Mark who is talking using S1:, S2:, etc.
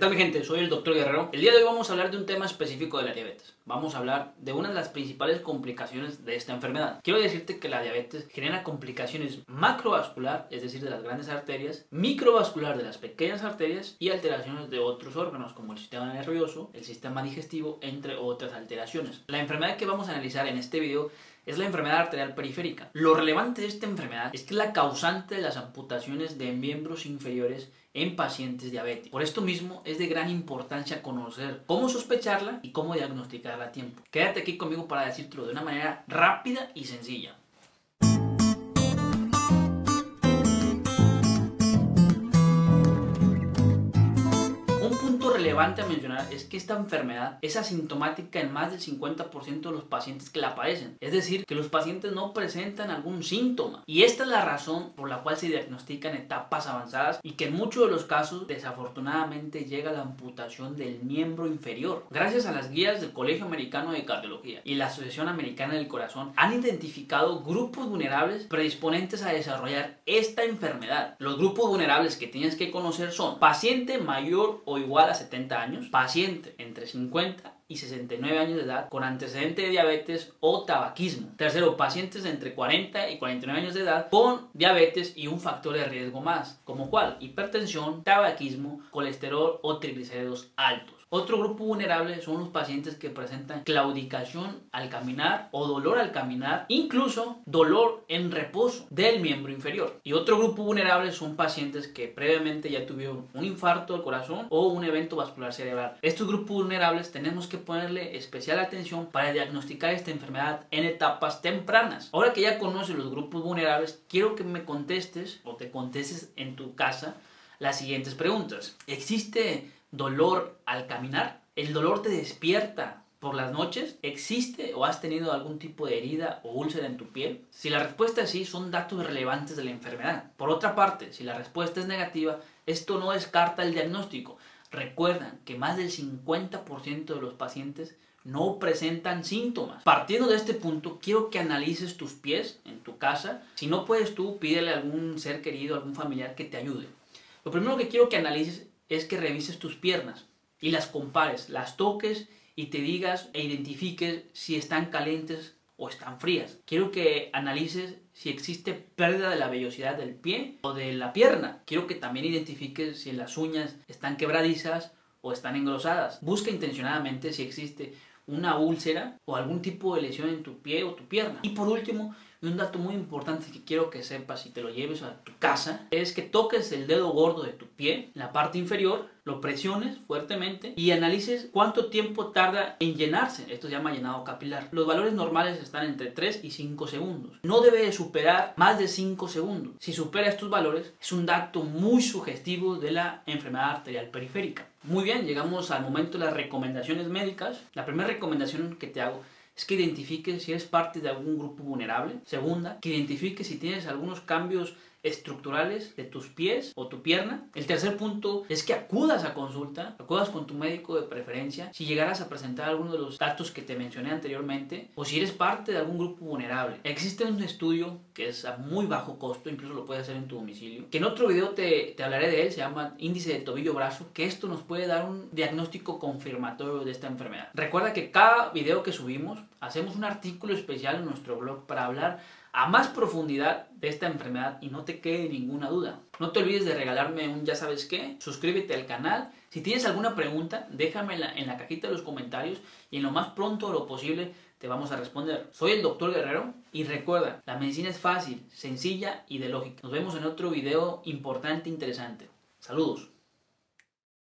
S1: tal mi gente? Soy el doctor Guerrero. El día de hoy vamos a hablar de un tema específico de la diabetes. Vamos a hablar de una de las principales complicaciones de esta enfermedad. Quiero decirte que la diabetes genera complicaciones macrovascular, es decir, de las grandes arterias, microvascular de las pequeñas arterias y alteraciones de otros órganos como el sistema nervioso, el sistema digestivo, entre otras alteraciones. La enfermedad que vamos a analizar en este video es la enfermedad arterial periférica. Lo relevante de esta enfermedad es que es la causante de las amputaciones de miembros inferiores en pacientes diabéticos. Por esto mismo es de gran importancia conocer cómo sospecharla y cómo diagnosticarla a tiempo. Quédate aquí conmigo para decírtelo de una manera rápida y sencilla. Relevante a mencionar es que esta enfermedad es asintomática en más del 50% de los pacientes que la padecen. Es decir, que los pacientes no presentan algún síntoma. Y esta es la razón por la cual se diagnostica en etapas avanzadas y que en muchos de los casos desafortunadamente llega la amputación del miembro inferior. Gracias a las guías del Colegio Americano de Cardiología y la Asociación Americana del Corazón han identificado grupos vulnerables predisponentes a desarrollar esta enfermedad. Los grupos vulnerables que tienes que conocer son paciente mayor o igual a 70 años, paciente entre 50 y 69 años de edad con antecedente de diabetes o tabaquismo. Tercero, pacientes entre 40 y 49 años de edad con diabetes y un factor de riesgo más, como cual hipertensión, tabaquismo, colesterol o triglicéridos altos. Otro grupo vulnerable son los pacientes que presentan claudicación al caminar o dolor al caminar, incluso dolor en reposo del miembro inferior. Y otro grupo vulnerable son pacientes que previamente ya tuvieron un infarto del corazón o un evento vascular cerebral. Estos grupos vulnerables tenemos que ponerle especial atención para diagnosticar esta enfermedad en etapas tempranas. Ahora que ya conoces los grupos vulnerables, quiero que me contestes o te contestes en tu casa las siguientes preguntas. ¿Existe dolor al caminar? ¿El dolor te despierta por las noches? ¿Existe o has tenido algún tipo de herida o úlcera en tu piel? Si la respuesta es sí, son datos relevantes de la enfermedad. Por otra parte, si la respuesta es negativa, esto no descarta el diagnóstico. Recuerdan que más del 50% de los pacientes no presentan síntomas. Partiendo de este punto, quiero que analices tus pies en tu casa. Si no puedes tú, pídele a algún ser querido, algún familiar que te ayude. Lo primero que quiero que analices es que revises tus piernas y las compares, las toques y te digas e identifiques si están calientes o están frías. Quiero que analices si existe pérdida de la vellosidad del pie o de la pierna. Quiero que también identifiques si las uñas están quebradizas o están engrosadas. Busca intencionadamente si existe una úlcera o algún tipo de lesión en tu pie o tu pierna. Y por último, un dato muy importante que quiero que sepas y te lo lleves a tu casa es que toques el dedo gordo de tu pie, la parte inferior, lo presiones fuertemente y analices cuánto tiempo tarda en llenarse. Esto se llama llenado capilar. Los valores normales están entre 3 y 5 segundos. No debe superar más de 5 segundos. Si supera estos valores, es un dato muy sugestivo de la enfermedad arterial periférica. Muy bien, llegamos al momento de las recomendaciones médicas. La primera recomendación que te hago es que identifiques si eres parte de algún grupo vulnerable. Segunda, que identifiques si tienes algunos cambios estructurales de tus pies o tu pierna. El tercer punto es que acudas a consulta, acudas con tu médico de preferencia si llegaras a presentar alguno de los datos que te mencioné anteriormente o si eres parte de algún grupo vulnerable. Existe un estudio que es a muy bajo costo, incluso lo puedes hacer en tu domicilio, que en otro video te, te hablaré de él, se llama índice de tobillo-brazo, que esto nos puede dar un diagnóstico confirmatorio de esta enfermedad. Recuerda que cada video que subimos hacemos un artículo especial en nuestro blog para hablar a más profundidad de esta enfermedad y no te quede ninguna duda. No te olvides de regalarme un ya sabes qué, suscríbete al canal. Si tienes alguna pregunta, déjamela en la cajita de los comentarios y en lo más pronto lo posible te vamos a responder. Soy el doctor Guerrero y recuerda, la medicina es fácil, sencilla y de lógica. Nos vemos en otro video importante e interesante. Saludos.